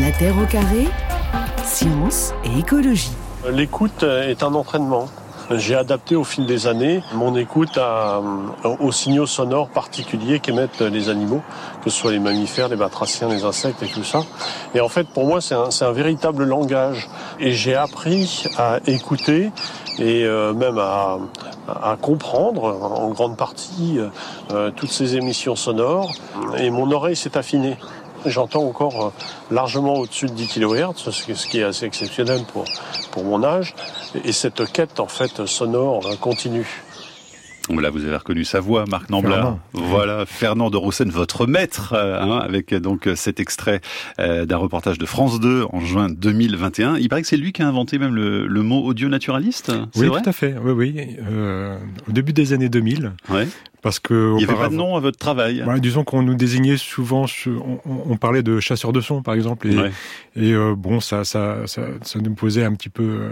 La Terre au carré, science et écologie. L'écoute est un entraînement. J'ai adapté au fil des années mon écoute à, aux signaux sonores particuliers qu'émettent les animaux, que ce soit les mammifères, les batraciens, les insectes et tout ça. Et en fait, pour moi, c'est un, véritable langage. Et j'ai appris à écouter et euh, même à, à, comprendre en grande partie euh, toutes ces émissions sonores. Et mon oreille s'est affinée. J'entends encore euh, largement au-dessus de 10 kHz, ce qui est assez exceptionnel pour, pour mon âge. Et cette quête, en fait, sonore continue. Là, vous avez reconnu sa voix, Marc Nambla. Voilà, Fernand de Roussen, votre maître, hein, avec donc cet extrait euh, d'un reportage de France 2 en juin 2021. Il paraît que c'est lui qui a inventé même le, le mot audio naturaliste. Oui, vrai? tout à fait. Oui, oui. Euh, au début des années 2000. Ouais. Parce que il n'y avait pas de nom à votre travail. Bah, disons qu'on nous désignait souvent, on, on, parlait de chasseurs de son, par exemple, et, ouais. et euh, bon, ça, ça, ça, ça, nous posait un petit peu euh,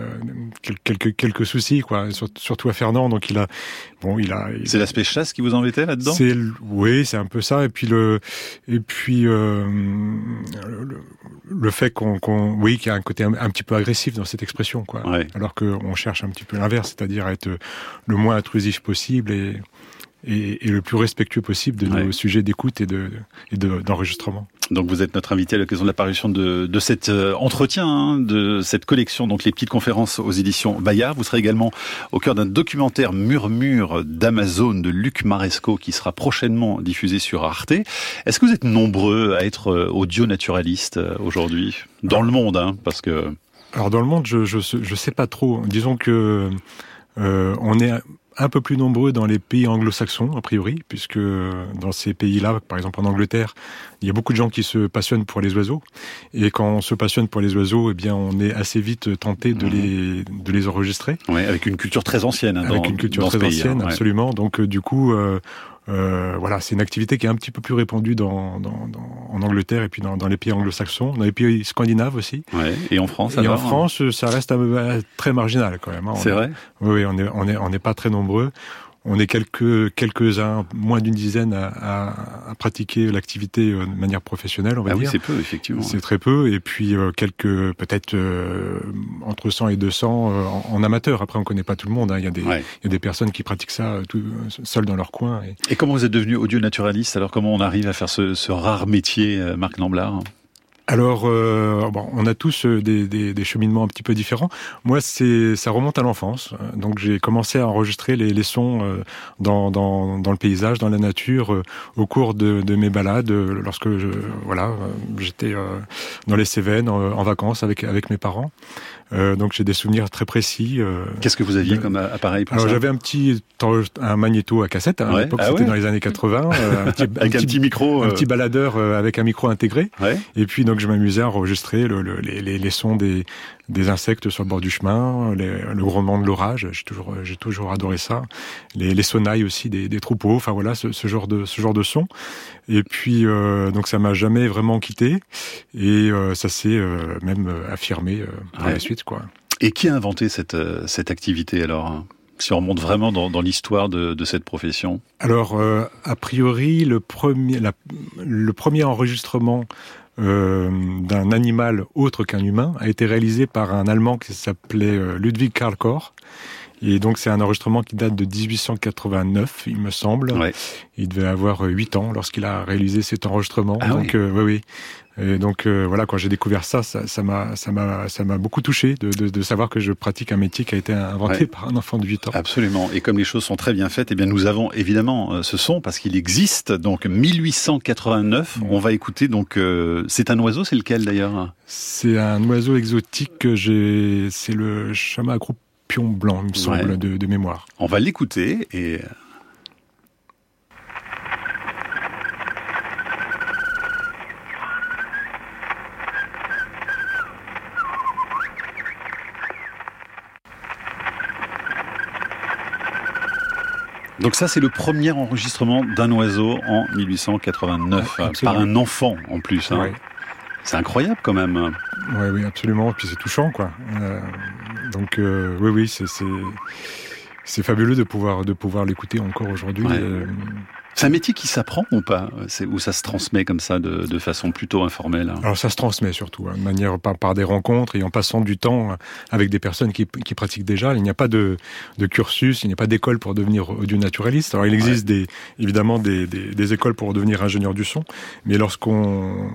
quelques quelques soucis, quoi. Surtout à Fernand, donc il a, bon, il a. C'est l'aspect chasse qui vous embêtait là-dedans? C'est oui, c'est un peu ça, et puis le, et puis euh, le, le, fait qu'on, qu oui, qu'il y a un côté un, un, petit peu agressif dans cette expression, quoi. Ouais. Alors qu'on cherche un petit peu l'inverse, c'est-à-dire être le moins intrusif possible et et, et, le plus respectueux possible de nos sujets d'écoute et de et d'enregistrement. De, donc vous êtes notre invité à l'occasion de l'apparition de, de cet euh, entretien, hein, de cette collection, donc les petites conférences aux éditions Bayard. Vous serez également au cœur d'un documentaire Murmure d'Amazon de Luc Maresco qui sera prochainement diffusé sur Arte. Est-ce que vous êtes nombreux à être euh, audio naturaliste euh, aujourd'hui? Dans le monde, hein, parce que alors dans le monde, je je je sais pas trop. Disons que euh, on est un peu plus nombreux dans les pays anglo-saxons, a priori, puisque dans ces pays-là, par exemple en Angleterre, il y a beaucoup de gens qui se passionnent pour les oiseaux. Et quand on se passionne pour les oiseaux, eh bien, on est assez vite tenté de, mmh. les, de les enregistrer. Oui, avec une culture très ancienne. Hein, avec une culture très pays, ancienne, hein, ouais. absolument. Donc, euh, du coup, euh, euh, voilà, c'est une activité qui est un petit peu plus répandue dans, dans, dans en Angleterre et puis dans, dans les pays anglo-saxons, dans les pays scandinaves aussi. Ouais. Et en France Et en France, ça reste un, très marginal quand même. Hein. C'est vrai? Oui, on est on est on n'est pas très nombreux. On est quelques quelques uns, moins d'une dizaine, à, à, à pratiquer l'activité de manière professionnelle, on va ah dire. Oui, c'est peu effectivement. C'est très peu, et puis euh, quelques peut-être euh, entre 100 et 200 euh, en, en, amateur. Après, on connaît pas tout le monde. Hein. Il y a des ouais. il y a des personnes qui pratiquent ça tout, seuls dans leur coin. Et... et comment vous êtes devenu audio naturaliste Alors comment on arrive à faire ce, ce rare métier, euh, Marc Lamblard? Alors, euh, on a tous des, des, des, cheminements un petit peu différents. Moi, c'est ça remonte à l'enfance. Donc, j'ai commencé à enregistrer les, les sons euh, dans, le paysage, dans la nature, euh, au cours de, de, mes balades, lorsque voilà, j'étais euh, dans les Cévennes en, en, vacances avec avec mes parents. Euh, donc j'ai des souvenirs très précis. Euh, Qu'est-ce que vous aviez de... comme appareil pour Alors j'avais un petit un magnéto à cassette. Hein, ouais. à l'époque, ah c'était ouais. dans les années 80. Euh, un petit, avec un, petit, micro, un petit baladeur avec un micro intégré. Ouais. Et puis donc je m'amusais à enregistrer le, le, les, les, sons des, des insectes sur le bord du chemin, les, le grondement de l'orage. J'ai toujours j'ai toujours adoré ça. Les, les sonnailles aussi des, des troupeaux. Enfin voilà ce, ce, genre de ce genre de son. Et puis euh, donc ça m'a jamais vraiment quitté et euh, ça s'est euh, même affirmé par ouais. la suite quoi. Et qui a inventé cette cette activité alors si on remonte vraiment dans, dans l'histoire de, de, cette profession? Alors, euh, a priori, le premier, la, le premier enregistrement euh, d'un animal autre qu'un humain a été réalisé par un Allemand qui s'appelait euh, Ludwig Karl Koch. Et donc c'est un enregistrement qui date de 1889, il me semble. Ouais. Il devait avoir 8 ans lorsqu'il a réalisé cet enregistrement. Ah donc oui. euh, oui, oui. Et donc euh, voilà, quand j'ai découvert ça, ça m'a, ça m'a, ça m'a beaucoup touché de, de, de, savoir que je pratique un métier qui a été inventé ouais. par un enfant de 8 ans. Absolument. Et comme les choses sont très bien faites, eh bien nous avons évidemment euh, ce son parce qu'il existe. Donc 1889. Mmh. On va écouter. Donc euh, c'est un oiseau, c'est lequel d'ailleurs? C'est un oiseau exotique. C'est le chamas groupe pion blanc, il me semble, ouais. de, de, mémoire. On va l'écouter et. Donc ça, c'est le premier enregistrement d'un oiseau en 1889, ouais, par un enfant en plus. Hein. C'est incroyable quand même. Oui, oui, absolument. Et puis c'est touchant, quoi. Euh, donc euh, oui, oui, c'est c'est fabuleux de pouvoir de pouvoir l'écouter encore aujourd'hui. Ouais. Euh, C'est un métier qui s'apprend ou pas? Ou ça se transmet comme ça de, de façon plutôt informelle hein? Alors ça se transmet surtout, hein, de manière par, par, des rencontres et en passant du temps avec des personnes qui, qui pratiquent déjà. Il n'y a pas de, de cursus, il n'y a pas d'école pour devenir audio naturaliste. Alors il existe des, évidemment des, des, des, écoles pour devenir ingénieur du son, mais lorsqu'on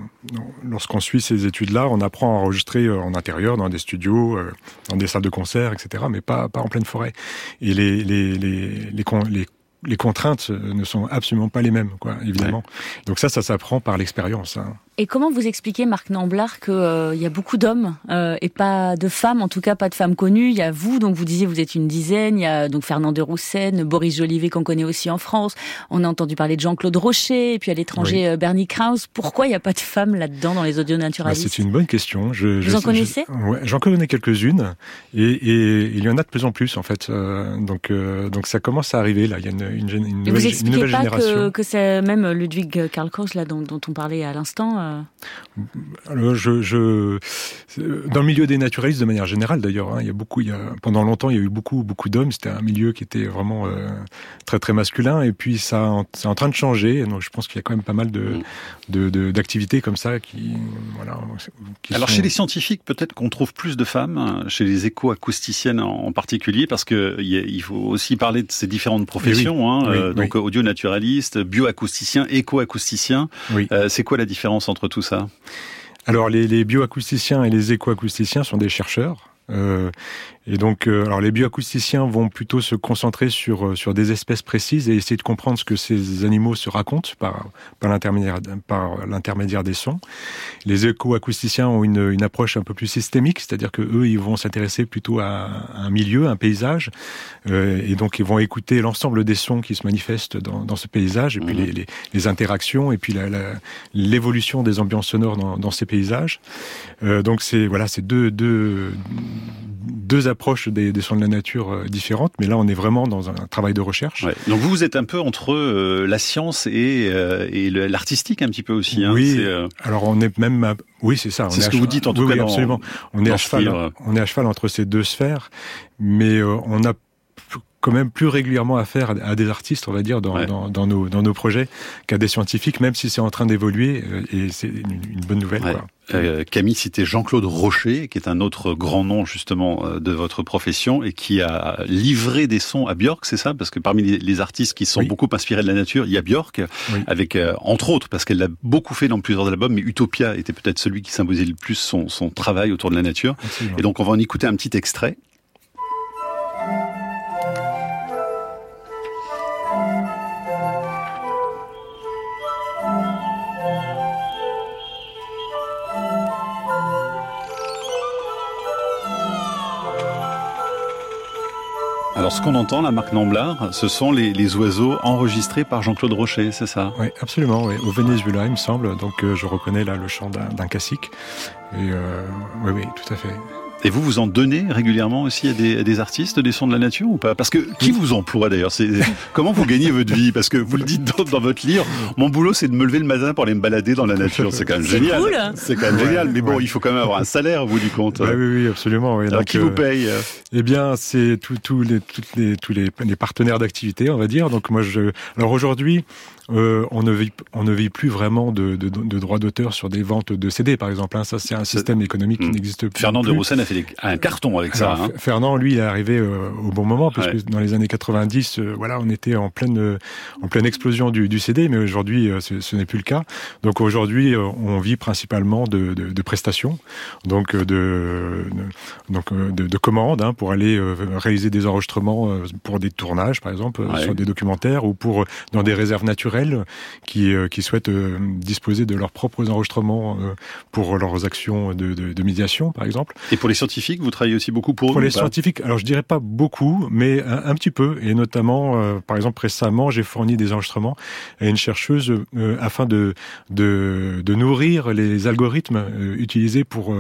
lorsqu'on suit ces études-là, on apprend à enregistrer euh, en intérieur, dans des studios, euh, dans des salles de concert, etc., mais pas, pas en pleine forêt. Et les, les, les, les, les les contraintes ne sont absolument pas les mêmes, quoi, évidemment. Donc ça, ça s'apprend par l'expérience. Hein. Et comment vous expliquez, Marc Namblard, qu'il euh, y a beaucoup d'hommes euh, et pas de femmes, en tout cas pas de femmes connues? Il y a vous, donc vous disiez vous êtes une dizaine, il y a donc Fernand de Roussen, Boris Jolivet qu'on connaît aussi en France, on a entendu parler de Jean-Claude Rocher, et puis à l'étranger euh, Bernie Krause. Pourquoi il n'y a pas de femmes là-dedans dans les audio naturalistes? bah, C'est une bonne question. Je, vous en connaissez? J'en connais quelques-unes, et, et, il y en a de plus en plus en fait. donc, donc ça commence à arriver là, il y a une, une, une nouvelle, vous expliquez une nouvelle pas génération. Que, que c'est même Ludwig Karl Kraus là dont, dont on parlait à l'instant alors, je, je, dans le milieu des naturalistes de manière générale d'ailleurs, hein, il y a beaucoup, il y a, pendant longtemps il y a eu beaucoup, beaucoup d'hommes. C'était un milieu qui était vraiment euh, très, très masculin. Et puis ça, c'est en train de changer. Donc je pense qu'il y a quand même pas mal de, de, d'activités comme ça qui, voilà. Qui Alors sont... chez les scientifiques, peut-être qu'on trouve plus de femmes, chez les éco-acousticiennes en particulier, parce que il faut aussi parler de ces différentes professions. Oui, hein, oui, euh, donc oui. audio naturaliste, bioacousticien, éco-acousticien. Euh, c'est quoi la différence alors les bioacousticiens et les écoacousticiens sont des chercheurs. Euh, et donc, euh, alors les bioacousticiens vont plutôt se concentrer sur sur des espèces précises et essayer de comprendre ce que ces animaux se racontent par par l'intermédiaire par l'intermédiaire des sons. Les écoacousticiens ont une, une approche un peu plus systémique, c'est-à-dire que eux, ils vont s'intéresser plutôt à, un milieu, un paysage, euh, et donc ils vont écouter l'ensemble des sons qui se manifestent dans, dans ce paysage, et puis mmh. les, les, les, interactions, et puis l'évolution des ambiances sonores dans, dans ces paysages. Euh, donc c'est voilà, c'est deux deux deux approches des, des sons de la nature euh, différentes, mais là on est vraiment dans un travail de recherche. Ouais. Donc vous, vous êtes un peu entre euh, la science et, euh, et l'artistique un petit peu aussi. Hein. Oui. Alors on est même, à... oui c'est ça. C'est ce que vous dites en tout oui, cas. Oui, absolument. On est à cheval. On est à cheval entre ces deux sphères, mais on a quand même plus régulièrement affaire à des artistes, on va dire, dans, ouais. dans, dans, nos, dans nos projets qu'à des scientifiques, même si c'est en train d'évoluer, et c'est une, une, bonne nouvelle. Ouais. Quoi. Euh, Camille citait Jean-Claude Rocher, qui est un autre grand nom justement de votre profession et qui a livré des sons à Björk, c'est ça? Parce que parmi les, artistes qui sont oui. beaucoup inspirés de la nature, il y a Björk, oui. avec euh, entre autres, parce qu'elle l'a beaucoup fait dans plusieurs albums, mais Utopia était peut-être celui qui symbolisait le plus son, son travail autour de la nature. Absolument. Et donc on va en écouter un petit extrait. Ce qu'on entend, la marque Namblard, ce sont les, les oiseaux enregistrés par Jean-Claude Rocher, c'est ça? Oui, absolument. Oui. Au Venezuela, il me semble. Donc, euh, je reconnais là le chant d'un cacique. Et euh, oui, oui, tout à fait. Et vous, vous en donnez régulièrement aussi à des, à des, artistes des sons de la nature ou pas? Parce que qui vous emploie d'ailleurs? C'est comment vous gagnez votre vie? Parce que vous le dites dans, dans, votre livre, mon boulot c'est de me lever le matin pour aller me balader dans la nature. C'est quand même génial. Cool. C'est quand même ouais, génial. Mais bon, ouais. il faut quand même avoir un salaire au bout du compte. Ouais, oui, oui, absolument. Oui. Alors Donc, qui vous paye? Eh bien, c'est tous les, toutes les, tous les, les partenaires d'activité, on va dire. Donc moi, je. Alors aujourd'hui, euh, on ne vit on ne vit plus vraiment de, de, de droits d'auteur sur des ventes de CD, par exemple. Hein. Ça, c'est un système économique qui mmh. n'existe plus. Fernand de Roussen a fait des, un carton avec Alors, ça. Hein. Fernand, lui, il est arrivé euh, au bon moment parce ouais. que dans les années 90, euh, voilà, on était en pleine euh, en pleine explosion du, du CD, mais aujourd'hui, euh, ce n'est plus le cas. Donc aujourd'hui, euh, on vit principalement de, de, de prestations, donc euh, de, donc de, de commandes hein, pour aller réaliser des enregistrements pour des tournages, par exemple, ouais. sur des documentaires ou pour dans des réserves naturelles qui qui souhaitent disposer de leurs propres enregistrements pour leurs actions de, de, de médiation, par exemple. Et pour les scientifiques, vous travaillez aussi beaucoup pour, pour eux, les scientifiques. Alors je dirais pas beaucoup, mais un, un petit peu. Et notamment, euh, par exemple récemment, j'ai fourni des enregistrements à une chercheuse euh, afin de, de, de nourrir les algorithmes euh, utilisés pour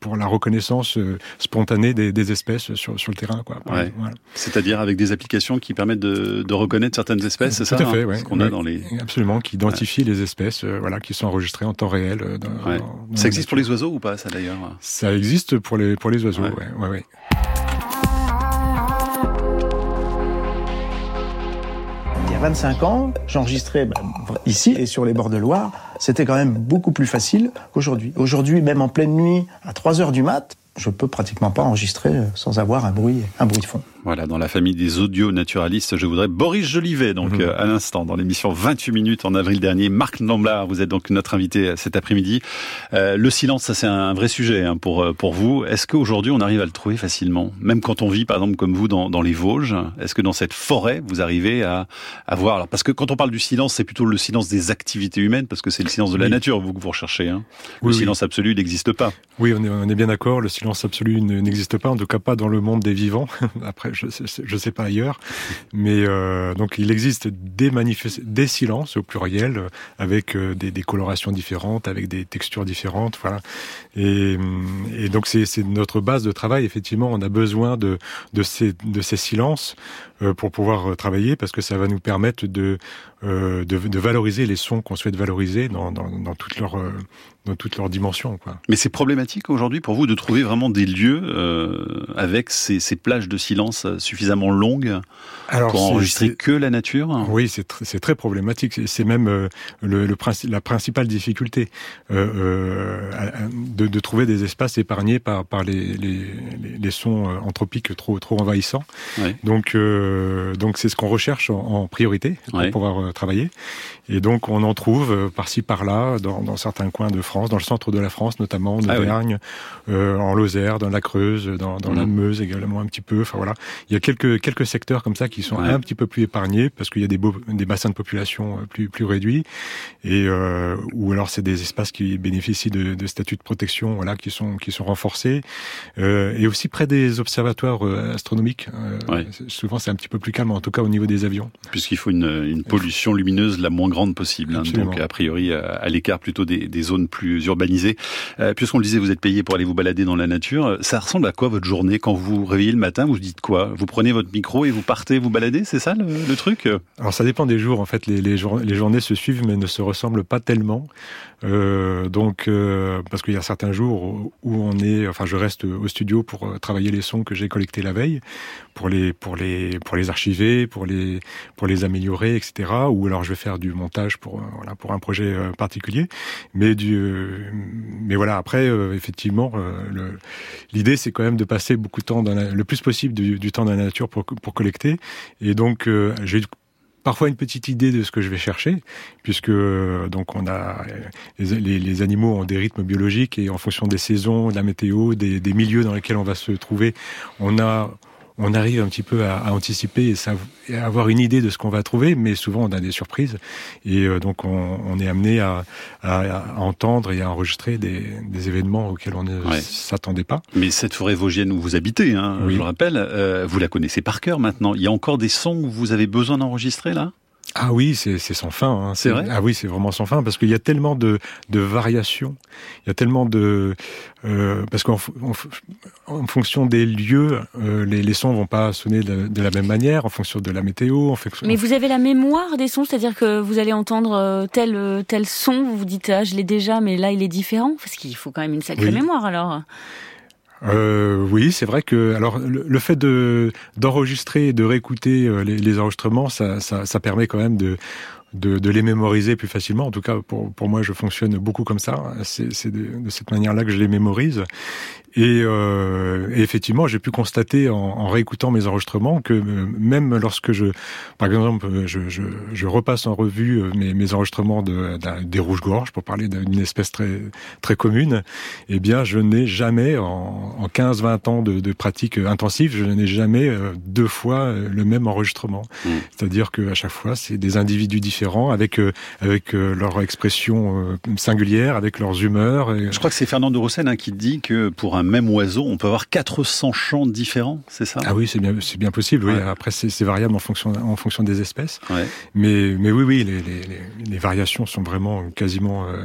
pour la reconnaissance spontanée des, des, espèces sur sur le terrain. Ouais. Voilà. C'est-à-dire avec des applications qui permettent de, de reconnaître certaines espèces, c'est ça Tout à fait, hein, ouais. Ce qu'on ouais. a dans les absolument, qui identifie les espèces, voilà, qui sont enregistrées en temps réel. Dans, ouais. dans ça existe pour les oiseaux ou pas, ça d'ailleurs? Ça existe pour les pour les oiseaux. Ouais, ouais, ouais. y a 25 ans, j'enregistrais ben, ici et sur les bords de Loire. C'était quand même beaucoup plus facile qu'aujourd'hui. Aujourd'hui, même en pleine nuit, à 3 heures du mat', je peux pratiquement pas enregistrer sans avoir un bruit, un bruit de fond. Voilà, dans la famille des audio naturalistes, je voudrais Boris Jolivet, donc mhm. euh, à l'instant, dans l'émission 28 minutes en avril dernier. Marc Namblard, vous êtes donc notre invité cet après-midi. Euh, le silence, ça c'est un vrai sujet hein, pour euh, pour vous. Est-ce qu'aujourd'hui on arrive à le trouver facilement, même quand on vit, par exemple, comme vous dans, dans les Vosges Est-ce que dans cette forêt, vous arrivez à avoir alors parce que quand on parle du silence, c'est plutôt le silence des activités humaines, parce que c'est le silence de la nature vous que vous recherchez. Hein. Le silence absolu n'existe pas. Oui, on est, on est bien d'accord. Le silence absolu n'existe pas, en tout cas pas dans le monde des vivants. Après, je, sais pas ailleurs. Mais euh, donc il existe des des silences au pluriel avec euh, des, colorations différentes, avec des textures différentes, voilà. Et, et donc c'est notre base de travail. Effectivement, on a besoin de de ces de ces silences euh, pour pouvoir euh, travailler parce que ça va nous permettre de euh, de, de, valoriser les sons qu'on souhaite valoriser dans, dans, dans toute leur euh, dans toutes leurs dimensions. Quoi. Mais c'est problématique aujourd'hui pour vous de trouver vraiment des lieux euh, avec ces, ces, plages de silence suffisamment longues Alors, pour enregistrer que la nature? Oui, c'est tr très problématique. C'est même euh, le, le la principale difficulté euh, de, de, trouver des espaces épargnés par, par les, les, les sons anthropiques trop, trop envahissants. Ouais. Donc donc c'est ce qu'on recherche en, en priorité pour ouais. pouvoir travailler. Et donc on en trouve euh, par-ci par-là dans, dans, certains coins de France, dans le centre de la France notamment, en ah Auvergne, oui. euh, en Lozère, dans la Creuse, dans, dans mmh. la Meuse également un petit peu. Enfin voilà, il y a quelques quelques secteurs comme ça qui sont ouais. un petit peu plus épargnés parce qu'il y a des, beaux, des bassins de population euh, plus plus réduits et euh, ou alors c'est des espaces qui bénéficient de, de statuts de protection voilà qui sont qui sont renforcés euh, et aussi près des observatoires euh, astronomiques. Ouais. Souvent c'est un petit peu plus calme en tout cas au niveau des avions. Puisqu'il faut une, une pollution lumineuse la moins grande possible. Hein, donc a priori à l'écart plutôt des, des, zones plus urbanisées. Euh, Puisqu'on le disait, vous êtes payé pour aller vous balader dans la nature. Ça ressemble à quoi votre journée quand vous vous réveillez le matin Vous dites quoi? Vous prenez votre micro et vous partez vous balader C'est ça le, le, truc? Alors ça dépend des jours. En fait, les, les, jour les, journées se suivent mais ne se ressemblent pas tellement. Euh, donc euh, parce qu'il y a certains jours où on est, enfin je reste au studio pour euh, travailler les sons que j'ai collectés la veille, pour les pour les pour les archiver, pour les pour les améliorer, etc. Ou alors je vais faire du montage pour voilà pour un projet particulier. Mais du mais voilà après effectivement l'idée c'est quand même de passer beaucoup de temps dans la, le plus possible du, du, temps dans la nature pour pour collecter. Et donc j'ai parfois une petite idée de ce que je vais chercher, puisque donc on a les, les, les, animaux ont des rythmes biologiques et en fonction des saisons, de la météo, des, des milieux dans lesquels on va se trouver, on a on arrive un petit peu à, à anticiper et, à avoir une idée de ce qu'on va trouver, mais souvent on a des surprises et euh, donc on, on, est amené à, à, à, entendre et à enregistrer des, des événements auxquels on ne ouais. s'attendait pas. Mais cette forêt vosgienne où vous habitez, hein, oui. je le rappelle, euh, vous la connaissez par cœur maintenant. Il y a encore des sons que vous avez besoin d'enregistrer là? Ah oui, c'est sans fin. Hein. C'est vrai? Ah oui, c'est vraiment sans fin parce qu'il y a tellement de, de variations, il y a tellement de euh, parce qu'en en fonction des lieux, euh, les, les, sons vont pas sonner de, de, la même manière en fonction de la météo. En fonction, Mais vous avez la mémoire des sons, c'est-à-dire que vous allez entendre euh, tel tel son, vous vous dites ah je l'ai déjà, mais là il est différent? Parce qu'il faut quand même une sacrée oui. mémoire alors. Euh, oui, c'est vrai que alors le, fait de d'enregistrer et de réécouter euh, les, enregistrements, ça, ça, ça, permet quand même de de, de, les mémoriser plus facilement. En tout cas, pour, pour moi, je fonctionne beaucoup comme ça. C'est de, cette manière-là que je les mémorise. Et, euh, effectivement, j'ai pu constater en, en, réécoutant mes enregistrements que euh, même lorsque je, par exemple, je, je, je repasse en revue euh, mes, mes enregistrements de, de, des rouges-gorges, pour parler d'une espèce très, très commune, eh bien, je n'ai jamais, en, en 15-20 ans de, de, pratique intensive, je n'ai jamais deux fois le même enregistrement. Mmh. C'est-à-dire qu'à chaque fois, c'est des individus différents, avec, avec leur expression singulière, avec leurs humeurs. Et... Je crois que c'est Fernand de Roussen hein, qui dit que pour un même oiseau, on peut avoir 400 chants différents, c'est ça? Ah oui, c'est bien, c'est bien possible. Oui. Ouais. Après, c'est variable en fonction, en fonction des espèces. Ouais. Mais, mais oui, oui, les, les, les, variations sont vraiment quasiment euh,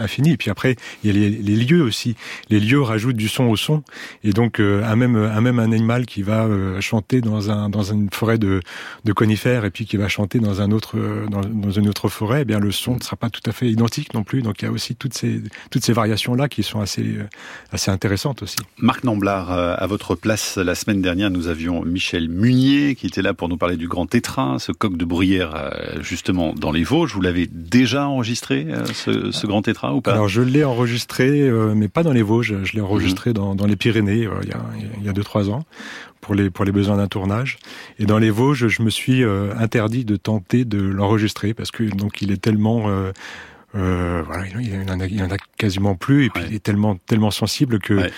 infinies. Et puis après, il y a les, les, lieux aussi. Les lieux rajoutent du son au son. Et donc, euh, un même, un même animal qui va euh, chanter dans un, dans une forêt de, de conifères et puis qui va chanter dans un autre, dans, dans une autre forêt, eh bien le son ne sera pas tout à fait identique non plus. Donc, il y a aussi toutes ces, toutes ces variations là qui sont assez, assez intéressantes aussi. Marc Namblard, à votre place, la semaine dernière, nous avions Michel Munier qui était là pour nous parler du Grand Tétras, ce coq de bruyère justement dans les Vosges. Vous l'avez déjà enregistré, ce, ce Grand Tétras ou pas? Alors je l'ai enregistré, mais pas dans les Vosges. Je l'ai enregistré mhm. dans, dans, les Pyrénées il y a, il y a deux trois ans pour les pour les besoins d'un tournage. Et dans les Vosges, je me suis interdit de tenter de l'enregistrer parce que donc il est tellement euh, voilà, il en, a, il en a quasiment plus et puis il est tellement tellement sensible que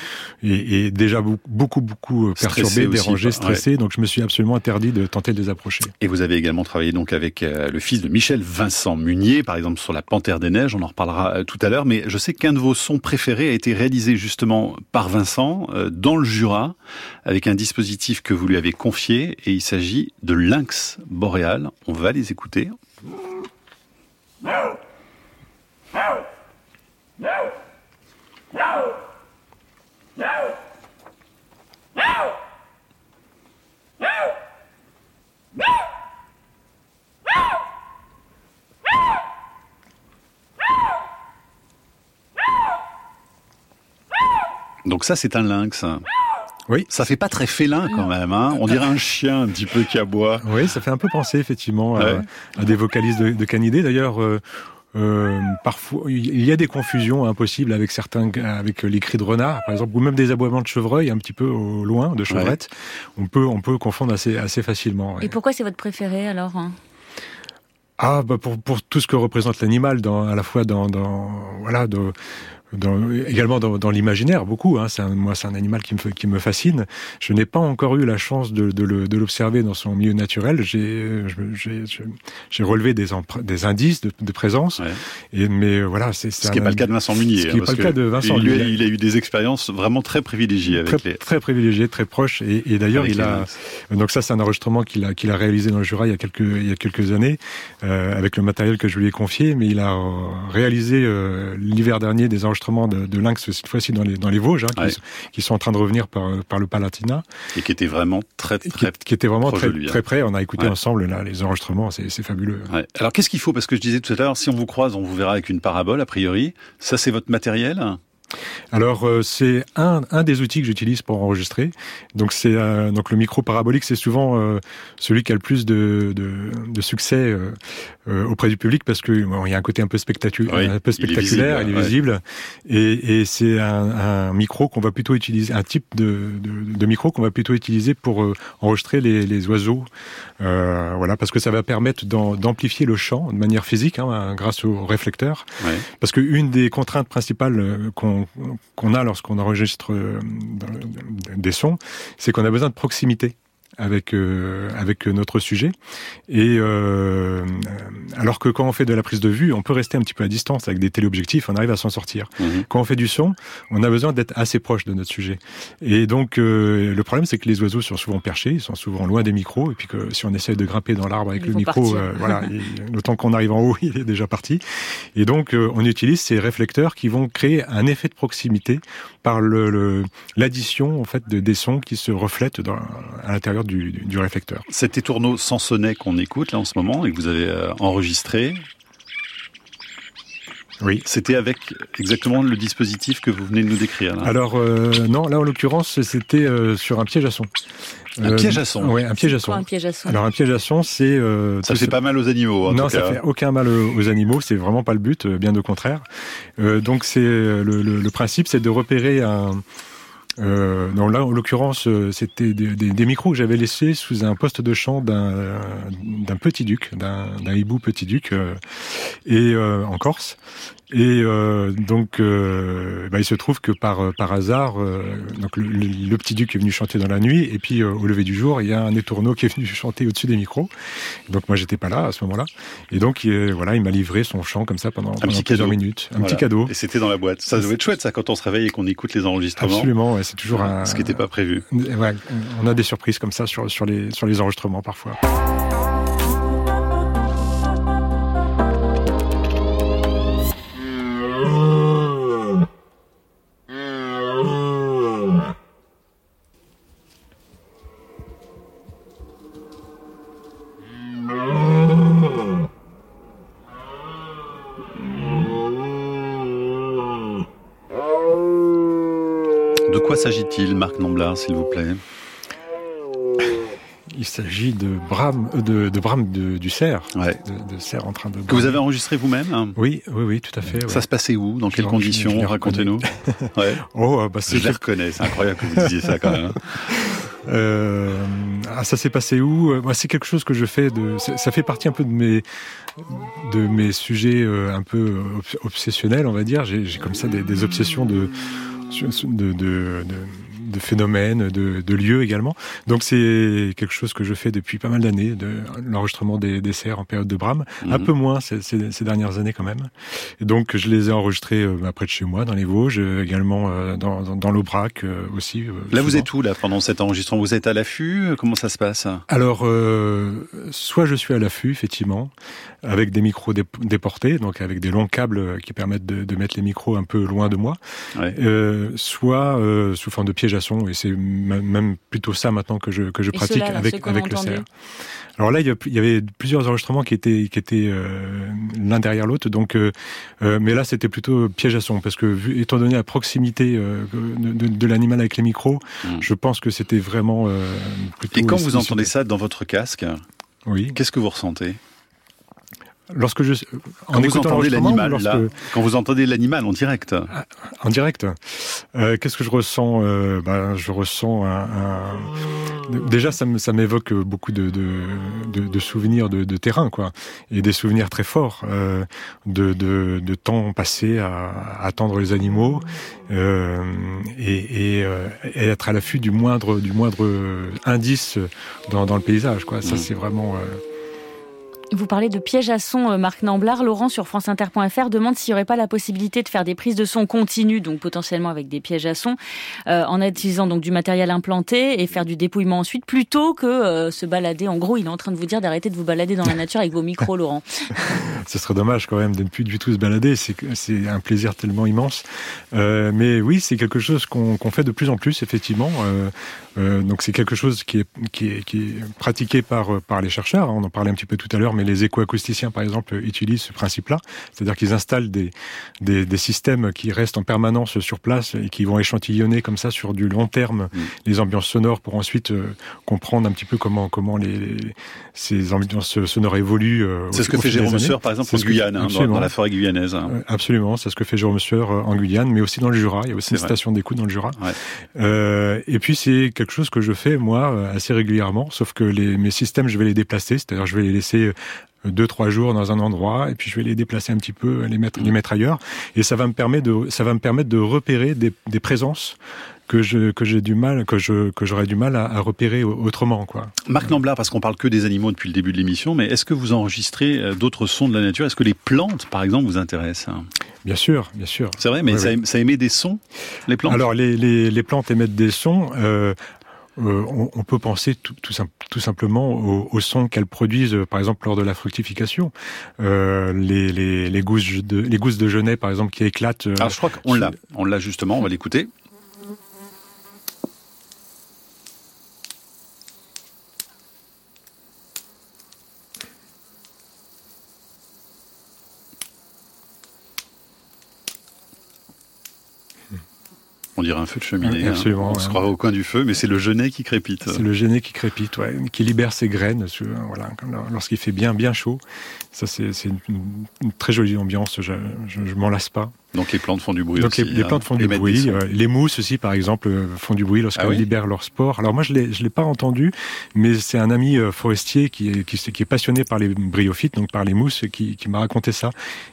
et, déjà beaucoup beaucoup euh, perturbé, dérangé, stressé. Donc je me suis absolument interdit de tenter de les approcher. Et vous avez également travaillé donc avec euh, le fils de Michel Vincent Munier, par exemple sur la Panthère des neiges. On en reparlera tout à l'heure. Mais je sais qu'un de vos sons préférés a été réalisé justement par Vincent dans le Jura avec un dispositif que vous lui avez confié et il s'agit de lynx boréal. On va les écouter. Donc ça, c'est un lynx. Oui. Ça fait pas très félin quand même. Hein On dirait un chien un petit peu qui aboie. Oui, ça fait un peu penser effectivement à, des vocalistes de, de canidés. D'ailleurs, euh, euh, parfois, il y a des confusions impossibles avec certains, avec les cris de renard, par exemple, ou même des aboiements de chevreuil un petit peu au loin, de chevrette. On peut, on peut confondre assez, assez facilement. Et pourquoi c'est votre préféré alors hein? Ah, bah pour, pour tout ce que représente l'animal, dans, à la fois dans, dans voilà, de, dans, également dans, dans l'imaginaire, beaucoup. Hein, c'est moi, c'est un animal qui me, qui me fascine. Je n'ai pas encore eu la chance de, de l'observer dans son milieu naturel. J'ai, j'ai relevé des, des indices de, de présence. Ouais. Et, mais voilà, c'est ce qui n'est pas le cas de Vincent Munier. Ce qui n'est hein, pas le cas de Vincent. Il, il, a, il, a, eu des expériences vraiment très privilégiées avec très, les... très privilégiées, très proches. Et, et d'ailleurs, il a donc ça, c'est un enregistrement qu'il a qu'il a réalisé dans le Jura il y a quelques il y a quelques années euh, avec le matériel que je lui ai confié. Mais il a réalisé euh, l'hiver dernier des enregistrements de, de lynx cette fois-ci dans les, dans les Vosges, hein, qui, sont en train de revenir par, par le Palatinat. Et qui était vraiment très, très, qui, était vraiment très, hein. très près. On a écouté ensemble là, les enregistrements, c'est fabuleux. Alors qu'est-ce qu'il faut? Parce que je disais tout à l'heure, si on vous croise, on vous verra avec une parabole, a priori. Ça, c'est votre matériel? Alors euh, c'est un, un des outils que j'utilise pour enregistrer. Donc c'est euh, donc le micro parabolique, c'est souvent euh, celui qui a le plus de, de, de succès auprès du public parce que bon, il y a un côté un peu spectaculaire, un peu spectaculaire, il est visible, et, et c'est un, un, micro qu'on va plutôt utiliser, un type de, de, de micro qu'on va plutôt utiliser pour enregistrer les, les oiseaux, voilà, parce que ça va permettre d'amplifier le chant de manière physique hein, grâce au réflecteur. Ouais. Parce qu'une des contraintes principales qu'on qu'on a lorsqu'on enregistre euh, des sons, c'est qu'on a besoin de proximité avec euh, avec notre sujet. Et euh, alors que quand on fait de la prise de vue, on peut rester un petit peu à distance avec des téléobjectifs, on arrive à s'en sortir. Mhm. Quand on fait du son, on a besoin d'être assez proche de notre sujet. Et donc euh, le problème, c'est que les oiseaux sont souvent perchés, ils sont souvent loin des micros, et puis que si on essaie de grimper dans l'arbre avec le micro, euh, voilà, le temps qu'on arrive en haut, il est déjà parti. Et donc euh, on utilise ces réflecteurs qui vont créer un effet de proximité par l'addition le, en fait de, des sons qui se reflètent dans, à l'intérieur du, du, réflecteur. Cet étourneau Sansonnet qu'on écoute là en ce moment et que vous avez euh, enregistré, oui. C'était avec exactement le dispositif que vous venez de nous décrire. Là. Alors euh, non, là en l'occurrence, c'était euh, sur un piège à son. Un piège à son. Oui, un piège à son. un piège à son? Alors un piège à son, c'est. ça fait pas mal aux animaux. En non, tout ça fait aucun mal aux animaux. C'est vraiment pas le but, bien au contraire. donc c'est le, le, le, principe, c'est de repérer un euh, non, là, en l'occurrence, euh, c'était des, micros que j'avais laissés sous un poste de chant d'un d'un petit duc, d'un hibou petit duc, euh, et euh, en Corse. Et euh, donc, euh, bah, il se trouve que par par hasard, donc le, le, petit duc est venu chanter dans la nuit, et puis au lever du jour, il y a un étourneau qui est venu chanter au-dessus des micros. Donc moi, j'étais pas là à ce moment-là, et donc voilà, il m'a livré son chant comme ça pendant, pendant plusieurs minutes, un petit cadeau. Et c'était dans la boîte. Ça doit être chouette, ça, quand on se réveille et qu'on écoute les enregistrements. Absolument, ouais, c'est toujours un. Ce qui n'était pas prévu. Ouais, on a des surprises comme ça sur sur les sur les enregistrements parfois. S'il vous plaît il s'agit de Bram, euh, de, de Bram du cerf, ouais. de, de, cerf en train de. Que vous avez enregistré vous-même Oui, oui, oui, tout à fait. Ouais. Ça se passait où Dans quelles conditions Racontez-nous. ouais. Oh, bah je les reconnais. C'est incroyable que vous disiez ça quand même. Euh, ah, ça s'est passé où? Moi, c'est quelque chose que je fais. De, ça fait partie un peu de mes de mes sujets euh, un peu obsessionnels, on va dire. J'ai comme ça des, des obsessions de de, de, phénomènes, de, de, lieux également. Donc c'est quelque chose que je fais depuis pas mal d'années, de l'enregistrement des, des serres en période de Brahms. -hmm. Un peu moins ces, ces, ces, dernières années quand même. Et donc je les ai enregistrés euh, près de chez moi, dans les Vosges, euh, également euh, dans, dans, dans l'Aubrac euh, aussi. là souvent. vous êtes où là pendant cet enregistrement? Vous êtes à l'affût? Comment ça se passe? Alors euh, soit je suis à l'affût effectivement, avec des micros déportés, donc avec des longs câbles qui permettent de, de mettre les micros un peu loin de moi, ouais. soit sous forme de piège et c'est même plutôt ça maintenant que je, que je pratique avec, avec le CR. Alors là, il y avait plusieurs enregistrements qui étaient, qui étaient euh, l'un derrière l'autre, donc, euh, euh, mais là c'était plutôt piège à son parce que vu, étant donné la proximité euh, de, de, de l'animal avec les micros, Hmm. mm. je pense que c'était vraiment plutôt. Et quand vous entendez ça dans votre casque, oui, qu'est-ce que vous ressentez? Lorsque je, quand vous entendez l'animal, lorsque... quand vous entendez l'animal en direct, en direct, euh, qu'est-ce que je ressens euh, ben, je ressens un, un... déjà ça m'évoque beaucoup de, de, de, de souvenirs de, de, terrain, quoi, et des souvenirs très forts euh, de, de, de, temps passé à, à attendre les animaux euh, et, et, et, être à l'affût du moindre, du moindre indice dans, dans le paysage, quoi. Ça, mmh. c'est vraiment vous parlez de piège à son, Marc Namblard. Laurent sur franceinter.fr demande s'il n'y aurait pas la possibilité de faire des prises de son continues, donc potentiellement avec des pièges à son, euh, en utilisant donc du matériel implanté et faire du dépouillement ensuite, plutôt que euh, se balader. En gros, il est en train de vous dire d'arrêter de vous balader dans la nature avec vos micros, Laurent. Ce serait dommage quand même de ne plus du tout se balader. C'est un plaisir tellement immense. Euh, mais oui, c'est quelque chose qu'on qu fait de plus en plus, effectivement. Donc c'est quelque chose qui est, qui est, qui est pratiqué par, par les chercheurs. On en parlait un petit peu tout à l'heure mais les écoacousticiens, par exemple, utilisent ce principe-là. C'est-à-dire qu'ils installent des, des, des, systèmes qui restent en permanence sur place et qui vont échantillonner comme ça sur du long terme mmh. les ambiances sonores pour ensuite euh, comprendre un petit peu comment, comment les, les ces ambiances sonores évoluent. Euh, c'est ce que fait Jérôme Sueur, par exemple, en Guyane, hein, dans, dans, la forêt guyanaise. Euh, absolument, c'est ce que fait Jérôme Sueur en Guyane, mais aussi dans le Jura. Il y a aussi une station d'écoute dans le Jura. Ouais. Euh, et puis, c'est quelque chose que je fais, moi, assez régulièrement, sauf que les, mes systèmes, je vais les déplacer, c'est-à-dire je vais les laisser deux trois jours dans un endroit et puis je vais les déplacer un petit peu les mettre les mettre ailleurs et ça va me permettre de ça va me permettre de repérer des, des présences que je que j'ai du mal que je que j'aurais du mal à, à, repérer autrement quoi. Marc Namblard parce qu'on parle que des animaux depuis le début de l'émission mais est-ce que vous enregistrez d'autres sons de la nature? Est-ce que les plantes par exemple vous intéressent? Bien sûr, bien sûr. C'est vrai mais oui, ça, oui. ça émet des sons les plantes? Alors les les, les plantes émettent des sons euh, euh, on, on, peut penser tout, tout, tout simplement aux, aux sons qu'elles produisent, euh, par exemple lors de la fructification. Euh, les, les, les, gousses de, les gousses de genêt, par exemple, qui éclatent. Alors Ah, je crois qu'on l'a, on l'a justement. On va l'écouter. On dirait un feu de cheminée. Oui, absolument. Hein. On ouais. se croirait au coin du feu, mais c'est le genêt qui crépite. C'est le genêt qui crépite, ouais, qui libère ses graines, voilà, lorsqu'il fait bien bien chaud. Ça, c'est une, une, très jolie ambiance. Je, je, je m'en lasse pas. Donc les plantes font du bruit Donc aussi. les, les plantes font du bruit. Euh, les mousses aussi, par exemple, font du bruit lorsqu'elles ah oui libèrent leur spore. Alors moi, je l'ai, je l'ai pas entendu, mais c'est un ami euh, forestier qui est, qui, qui, est passionné par les bryophytes, donc par les mousses, qui, qui m'a raconté ça.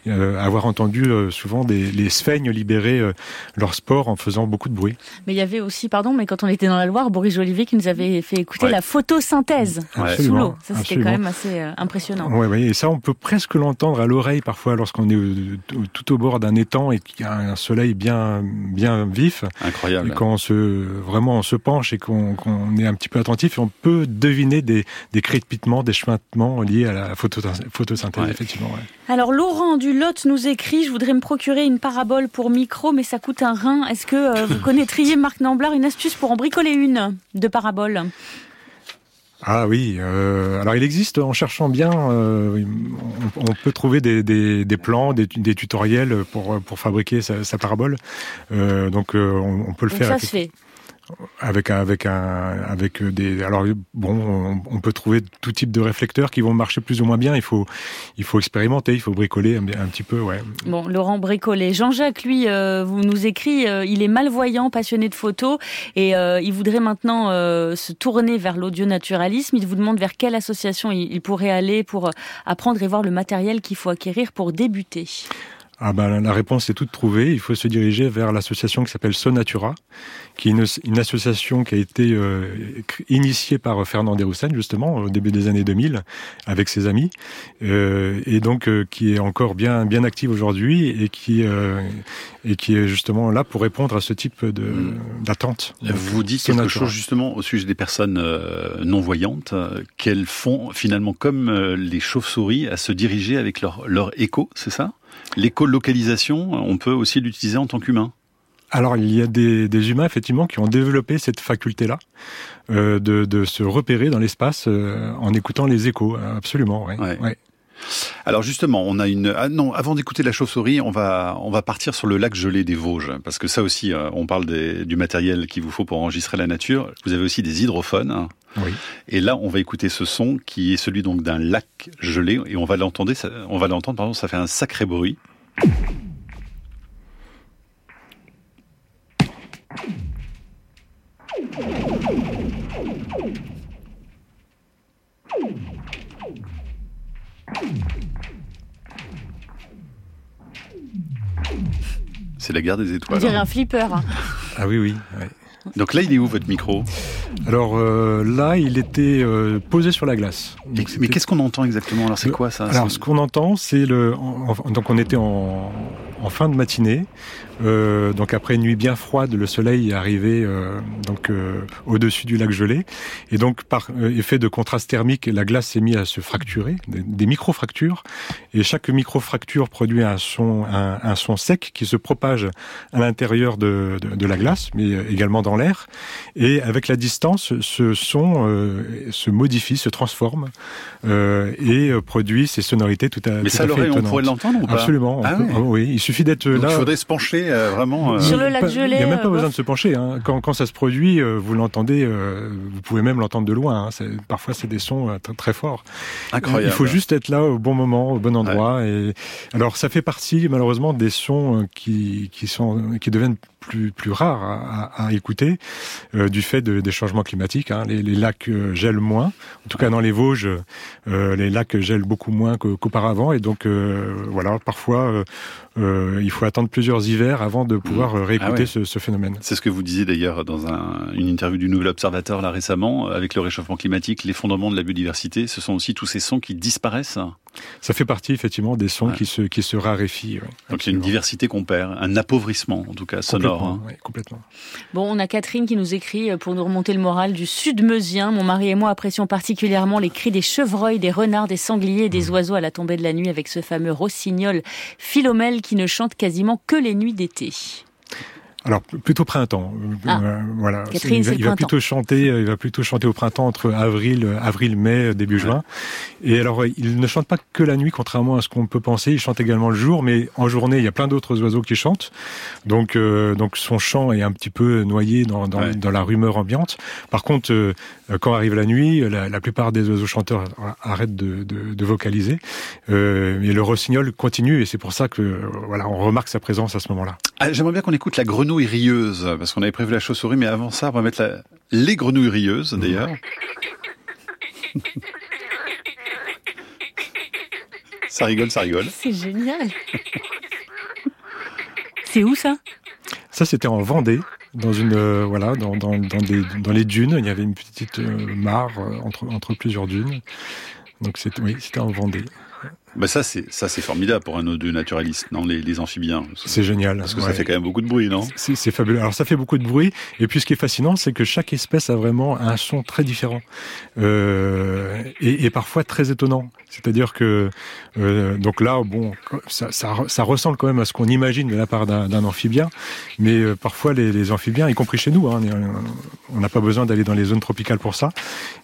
Euh, avoir entendu euh, souvent des, les sphènes libérer euh, leur spore en faisant beaucoup de bruit. Mais il y avait aussi, pardon, mais quand on était dans la Loire, Boris Jolivet qui nous avait fait écouter Ouais. la photosynthèse Ouais. sous l'eau. Ça, c'était quand même assez euh, impressionnant. Ouais, et ça, on peut presque l'entendre à l'oreille parfois lorsqu'on est tout au bord d'un étang et qu'il y a un soleil bien, bien vif. Incroyable. Et quand on se, vraiment on se penche et qu'on qu'on est un petit peu attentif, on peut deviner des, des crépitements, des chuintements liés à la photo, photosynthèse, Ouais. effectivement. ouais. Alors Laurent du Lot nous écrit, je voudrais me procurer une parabole pour micro, mais ça coûte un rein. Est-ce que euh, vous connaîtriez, Marc Namblard, une astuce pour en bricoler une de parabole Ah oui, euh, alors il existe, en cherchant bien, euh, on, on, peut trouver des, des, des plans, des, des, tutoriels pour, pour fabriquer sa, sa parabole. Euh, donc on, on, peut le donc faire. Ça se fait avec avec un, avec des. Alors bon, on, peut trouver tout type de réflecteurs qui vont marcher plus ou moins bien. Il faut, il faut expérimenter, il faut bricoler un, petit peu, ouais. Bon, Laurent bricoler. Jean-Jacques, lui, euh, vous nous écrit, euh, il est malvoyant, passionné de photos, et euh, il voudrait maintenant se tourner vers l'audio-naturalisme. Il vous demande vers quelle association il pourrait aller pour apprendre et voir le matériel qu'il faut acquérir pour débuter. Ah ben, la réponse est toute trouvée. Il faut se diriger vers l'association qui s'appelle Sonatura, qui est une, une, association qui a été euh, initiée par Fernand Desroussen, justement, au début des années 2000, avec ses amis, euh, et donc euh, qui est encore bien, bien active aujourd'hui et qui, euh, et qui est justement là pour répondre à ce type de, mmh. d'attente. Vous dites Sonatura. quelque chose justement au sujet des personnes euh, non-voyantes, qu'elles font finalement comme les chauves-souris à se diriger avec leur, leur écho, c'est ça? L'écolocalisation, on peut aussi l'utiliser en tant qu'humain alors il y a des, des, humains effectivement qui ont développé cette faculté-là euh, de, de, se repérer dans l'espace euh, en écoutant les échos, absolument. Ouais, ouais. Ouais. Alors justement, on a une ah non, avant d'écouter la chauve-souris, on va on va partir sur le lac gelé des Vosges parce que ça aussi euh, on parle des, du matériel qu'il vous faut pour enregistrer la nature. Vous avez aussi des hydrophones. Hein. Oui. Et là, on va écouter ce son qui est celui donc d'un lac gelé et on va l'entendre on va l'entendre pardon, ça fait un sacré bruit. C'est la guerre des étoiles. On dirait un flipper. Hein. Ah oui, oui. Ouais. Donc là, il est où votre micro Alors euh, là, il était euh, posé sur la glace. Donc, mais qu'est-ce qu'on entend exactement Alors c'est quoi ça Alors ce qu'on entend, c'est le. Donc on était en, en fin de matinée. Euh, donc après une nuit bien froide, le soleil est arrivé euh, donc euh, au-dessus du lac gelé, et donc par euh, effet de contraste thermique, la glace s'est mise à se fracturer, des, des micro-fractures, et chaque micro-fracture produit un son, un, un, son sec qui se propage à l'intérieur de, de, de, la glace, mais également dans l'air, et avec la distance, ce son euh, se modifie, se transforme et produit ces sonorités tout à, mais tout ça, à fait étonnantes. on pourrait l'entendre ou pas? Absolument. Ah ouais. oui, il suffit d'être là. Il faudrait se pencher euh, vraiment. Euh... Sur le lac gelé. Il n'y a même pas euh, besoin de se pencher. Hein. Quand, quand, ça se produit, euh, vous l'entendez, euh, vous pouvez même l'entendre de loin. Hein. Parfois, c'est des sons euh, très, très forts. Incroyable. Il faut juste être là au bon moment, au bon endroit. Ouais. Et alors, ça fait partie malheureusement des sons qui, qui sont, qui deviennent plus, plus rares à, écouter euh, du fait de, des changements climatiques. Hein. Les, les, lacs gèlent moins. En tout cas, dans les Vosges, euh, les lacs gèlent beaucoup moins qu'auparavant. Et donc, euh, voilà, parfois, euh, il faut attendre plusieurs hivers avant de pouvoir réécouter ah ouais. ce, ce, phénomène. C'est ce que vous disiez d'ailleurs dans un, une interview du Nouvel Observateur là récemment. Avec le réchauffement climatique, l'effondrement de la biodiversité, ce sont aussi tous ces sons qui disparaissent. Ça fait partie effectivement des sons ouais. qui, se, qui se raréfient. Ouais, Donc il y a une diversité qu'on perd, un appauvrissement en tout cas sonore. Complètement, hein. complètement. Bon, on a Catherine qui nous écrit pour nous remonter le moral du sud meusien. Mon mari et moi apprécions particulièrement les cris des chevreuils, des renards, des sangliers et des mmh. oiseaux à la tombée de la nuit avec ce fameux rossignol Philomèle qui ne chante quasiment que les nuits d'été. Alors plutôt printemps. Ah. Euh, voilà. Catherine, il va, il va printemps. plutôt chanter. Il va plutôt chanter au printemps entre avril, avril, mai, début ouais. juin. Et alors il ne chante pas que la nuit, contrairement à ce qu'on peut penser. Il chante également le jour, mais en journée il y a plein d'autres oiseaux qui chantent. Donc euh, donc son chant est un petit peu noyé dans dans, ouais. dans la rumeur ambiante. Par contre, euh, quand arrive la nuit, la, la, plupart des oiseaux chanteurs arrêtent de, de, de vocaliser. Euh, mais le rossignol continue et c'est pour ça que voilà on remarque sa présence à ce moment-là. Ah, J'aimerais bien qu'on écoute la grenouille rieuse, parce qu'on avait prévu la chauve-souris, mais avant ça, on va mettre la... les grenouilles rieuses, d'ailleurs. ça rigole, ça rigole. C'est génial. C'est où ça? Ça, c'était en Vendée, dans une euh, voilà, dans, dans, dans, des, dans les dunes. Il y avait une petite euh, mare euh, entre, entre plusieurs dunes. Donc c'était oui, c'était en Vendée. Bah ça c'est ça c'est formidable pour un audio naturaliste, non les, les amphibiens. C'est génial. Parce que ça fait quand même beaucoup de bruit, non? C'est fabuleux. Alors ça fait beaucoup de bruit. Et puis ce qui est fascinant, c'est que chaque espèce a vraiment un son très différent euh, et, et, parfois très étonnant. C'est-à-dire que euh, donc là, bon, ça, ça, ça, ressemble quand même à ce qu'on imagine de la part d'un amphibien, mais euh, parfois les, les, amphibiens, y compris chez nous, hein, on n'a pas besoin d'aller dans les zones tropicales pour ça,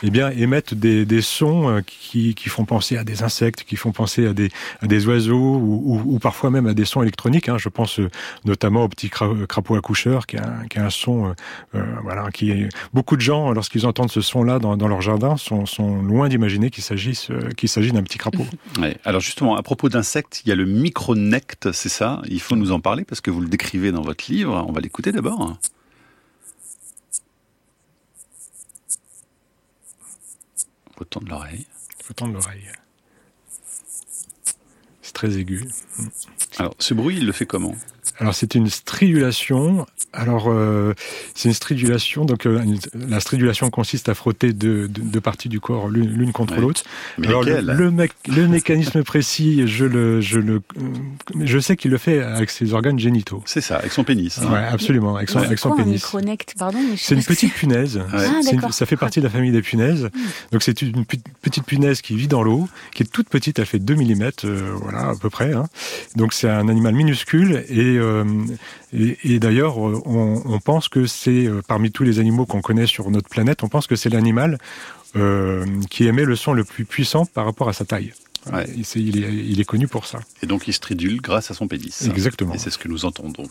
eh bien émettent des, des sons euh, qui, qui, font penser à des insectes, qui font penser à des, à des oiseaux ou, ou, ou, parfois même à des sons électroniques. Hein. Je pense euh, notamment au petit crapaud accoucheur qui a, qui a un son, euh, voilà, qui est beaucoup de gens lorsqu'ils entendent ce son-là dans, dans, leur jardin sont, sont loin d'imaginer qu'il s'agit qu'il s'agit d'un petit crapaud. Ouais. Alors justement, à propos d'insectes, il y a le micronecte, c'est ça? Il faut nous en parler parce que vous le décrivez dans votre livre. On va l'écouter d'abord. Faut tendre l'oreille. Faut tendre l'oreille. Alors, ce bruit, il le fait comment? Alors c'est une stridulation. Alors euh, c'est une stridulation. Donc euh, la stridulation consiste à frotter deux, deux, parties du corps l'une contre ouais. l'autre. Alors le, le, le, mécanisme précis, je le, je le, je sais qu'il le fait avec ses organes génitaux. C'est ça, avec son pénis. Hein. Ouais, absolument, avec son, avec son pénis. C'est une petite punaise. Ah, une, ça fait partie de la famille des punaises. Donc c'est une petite punaise qui vit dans l'eau, qui est toute petite. Elle fait 2 mm, euh, voilà à peu près. Hein. Donc c'est un animal minuscule et euh, et, d'ailleurs, on, on, pense que c'est euh, parmi tous les animaux qu'on connaît sur notre planète, on pense que c'est l'animal euh, qui émet le son le plus puissant par rapport à sa taille. Ouais. Il, est, il, est, il, est, connu pour ça. Et donc il stridule grâce à son pénis. Exactement. Et c'est ce que nous entendons.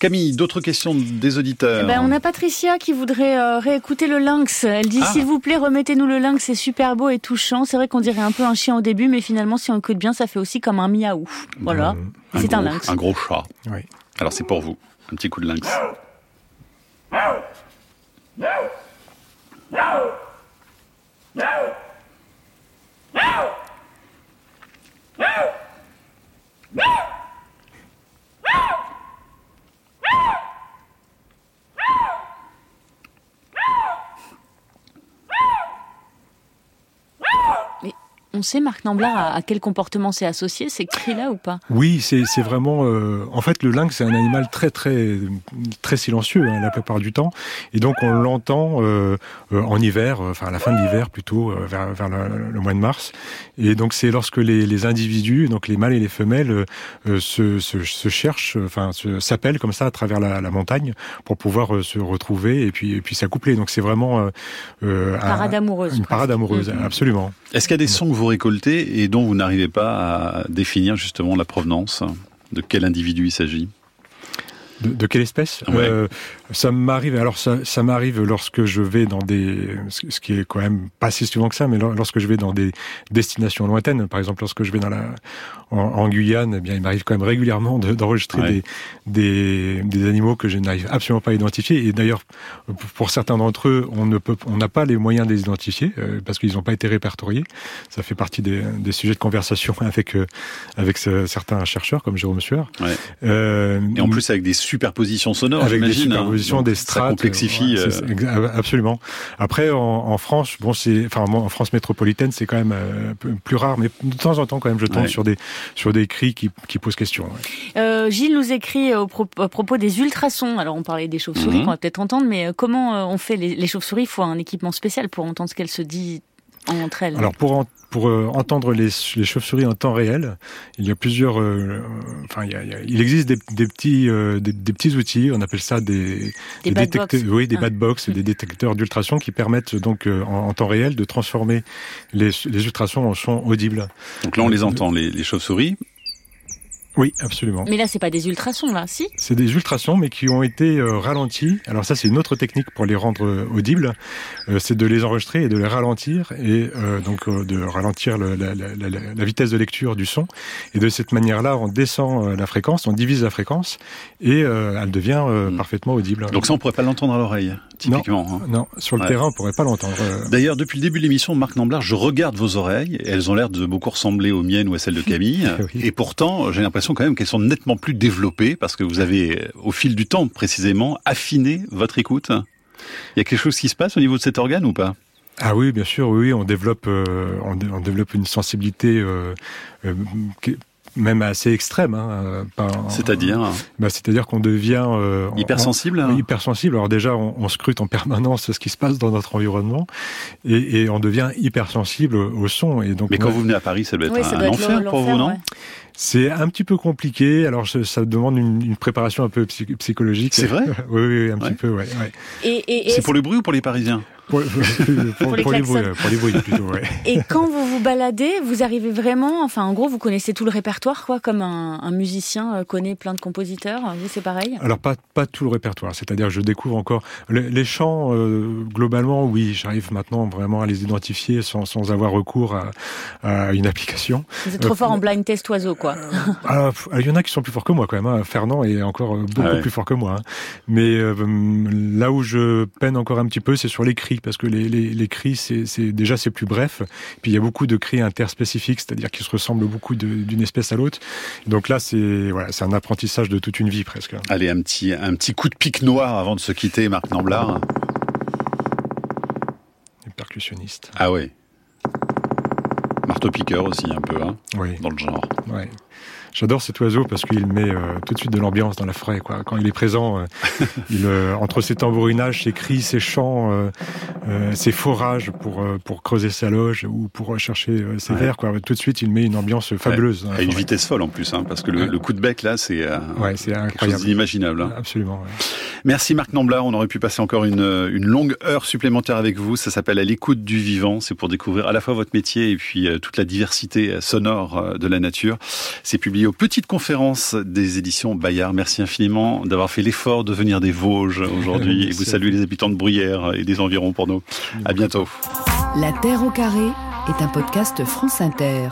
Camille, d'autres questions des auditeurs eh ben, On a Patricia qui voudrait euh, réécouter le lynx. Elle dit ah. s'il vous plaît, remettez-nous le lynx, c'est super beau et touchant. C'est vrai qu'on dirait un peu un chien au début, mais finalement, si on écoute bien, ça fait aussi comme un miaou. Voilà. Mmh. C'est un, un lynx. Un gros chat. Oui. Alors c'est pour vous. Un petit coup de lynx. Woo! Woo! Woo! Woo! On sait, Marc Namblard, à, à quel comportement c'est associé, ces cris-là ou pas? Oui, c'est vraiment... Euh, en fait, le lynx, c'est un animal très, très, très silencieux, hein, la plupart du temps. Et donc, on l'entend euh, en hiver, enfin à la fin de l'hiver plutôt, euh, vers, vers le, le, mois de mars. Et donc, c'est lorsque les, les, individus, donc les mâles et les femelles, euh, se, se, se, cherchent, enfin s'appellent comme ça à travers la, la, montagne pour pouvoir euh, se retrouver et puis, et puis s'accoupler. Donc, c'est vraiment... Euh, parade amoureuse. Une parade amoureuse, mmh. absolument. Est-ce qu'il y a des sons que vous récoltez et dont vous n'arrivez pas à définir justement la provenance. De quel individu il s'agit? De, de, quelle espèce? Ouais. euh, Ça m'arrive. Alors ça, ça m'arrive lorsque je vais dans des, ce qui est quand même pas si souvent que ça, mais lorsque je vais dans des destinations lointaines. Par exemple, lorsque je vais dans la, en, en Guyane, eh bien, il m'arrive quand même régulièrement d'enregistrer de, ouais. des, des, des, animaux que je n'arrive absolument pas à identifier. Et d'ailleurs, pour certains d'entre eux, on ne peut, on n'a pas les moyens de les identifier euh, parce qu'ils n'ont pas été répertoriés. Ça fait partie des, des sujets de conversation avec euh, avec ce, certains chercheurs comme Jérôme Sueur. Ouais. Euh, et en plus avec des superpositions sonores, avec des des strates, ça complexifie. Ouais, euh... absolument. Après, en, en France, bon, c'est, enfin, en France métropolitaine, c'est quand même euh, plus rare, mais de temps en temps, quand même, je tombe ouais. sur des sur des cris qui, qui posent question. Ouais. Euh, Gilles nous écrit au, pro au, propos des ultrasons. Alors, on parlait des chauves-souris mm -hmm. qu'on va peut-être entendre, mais comment on fait les, les chauves-souris? Il faut un équipement spécial pour entendre ce qu'elles se disent entre elles. Alors, pour en pour euh, entendre les, les chauves-souris en temps réel, il y a plusieurs. Euh, enfin, il, y a, il, y a, il, existe des, des petits euh, des, des, petits outils. On appelle ça des, des, des détecteurs. Oui, des ah. bad box, des détecteurs d'ultrasons qui permettent donc en, en, temps réel de transformer les, les ultrasons en sons audibles. Donc là, on les entend les, les chauves-souris. Oui, absolument. Mais là, c'est pas des ultrasons, là, si? C'est des ultrasons, mais qui ont été euh, ralentis. Alors ça, c'est une autre technique pour les rendre euh, audibles. Euh, c'est de les enregistrer et de les ralentir, et euh, donc euh, de ralentir le, la, la, la, la, vitesse de lecture du son. Et de cette manière-là, on descend euh, la fréquence, on divise la fréquence, et elle devient mmh. parfaitement audible. Donc ça, on pourrait pas l'entendre à l'oreille, typiquement. Non, hein. non, sur le ouais. terrain, on pourrait pas l'entendre. D'ailleurs, depuis le début de l'émission, Marc Namblard, je regarde vos oreilles, et elles ont l'air de beaucoup ressembler aux miennes ou à celles de Camille. oui. Et pourtant, j'ai l'impression quand même qu'elles sont nettement plus développées parce que vous avez, au fil du temps précisément, affiné votre écoute. Il y a quelque chose qui se passe au niveau de cet organe ou pas? Ah oui, bien sûr, oui, on développe, euh, on, dé- on développe une sensibilité euh, euh, même assez extrême. Hein, euh, C'est-à-dire bah, C'est-à-dire qu'on devient euh, hypersensible on- oui, hypersensible. Alors déjà, on, on scrute en permanence ce qui se passe dans notre environnement et, et on devient hypersensible au son. Et donc, Mais quand vous venez à Paris, ça doit être Oui, un, doit un être enfer pour vous, non ouais. c'est un petit peu compliqué. Alors ça, ça demande une, une préparation un peu psy- psychologique. C'est vrai oui, oui, un Ouais. petit peu, ouais. ouais. Et, et, et C'est pour le bruit ou pour les Parisiens? Pour, pour- les pour les bruits, pour les bruits plutôt. Ouais. Et quand vous vous baladez, vous arrivez vraiment, enfin en gros, vous connaissez tout le répertoire, quoi, comme un, un musicien euh, connaît plein de compositeurs. Vous, c'est pareil? Alors pas pas tout le répertoire, c'est-à-dire je découvre encore les, les chants euh, globalement. Oui, j'arrive maintenant vraiment à les identifier sans, sans avoir recours à, à une application. Vous êtes trop Euh, fort en blind test oiseau, quoi. Ah, Il y en a qui sont plus forts que moi quand même. hein. Fernand est encore euh, beaucoup Ah ouais. plus fort que moi. hein. Mais euh, hum, là où je peine encore un petit peu, c'est sur les cris, parce que les, les, les cris, c'est déjà c'est plus bref. Puis il y a beaucoup de cris interspécifiques, c'est-à-dire qui se ressemblent beaucoup d'une espèce à l'autre. Donc là, c'est voilà, c'est un apprentissage de toute une vie presque. Allez, un petit, un petit coup de pic noir avant de se quitter, Marc Namblard. Les percussionnistes. Ah ouais. Marteau-piqueur aussi, un peu, hein, Oui. dans le genre. Ouais. J'adore cet oiseau parce qu'il met euh, tout de suite de l'ambiance dans la forêt. Quoi. Quand il est présent, euh, il, euh, entre ses tambourinages, ses cris, ses chants, euh, euh, ses forages pour, euh, pour creuser sa loge ou pour chercher euh, ses Ouais. vers, quoi. tout de suite, il met une ambiance fabuleuse. la À une forêt. vitesse folle en plus, hein, parce que le, Ouais. le coup de bec là, c'est euh, Ouais, c'est quelque chose incroyable. d'inimaginable. hein. Absolument. ouais. Merci Marc Namblard, on aurait pu passer encore une, une longue heure supplémentaire avec vous. Ça s'appelle À l'écoute du vivant. C'est pour découvrir à la fois votre métier et puis euh, toute la diversité euh, sonore euh, de la nature. C'est publié aux petites conférences des éditions Bayard. Merci infiniment d'avoir fait l'effort de venir des Vosges aujourd'hui et vous à saluez les habitants de Bruyères et des environs pour nous. À bientôt. La Terre au carré est un podcast France Inter.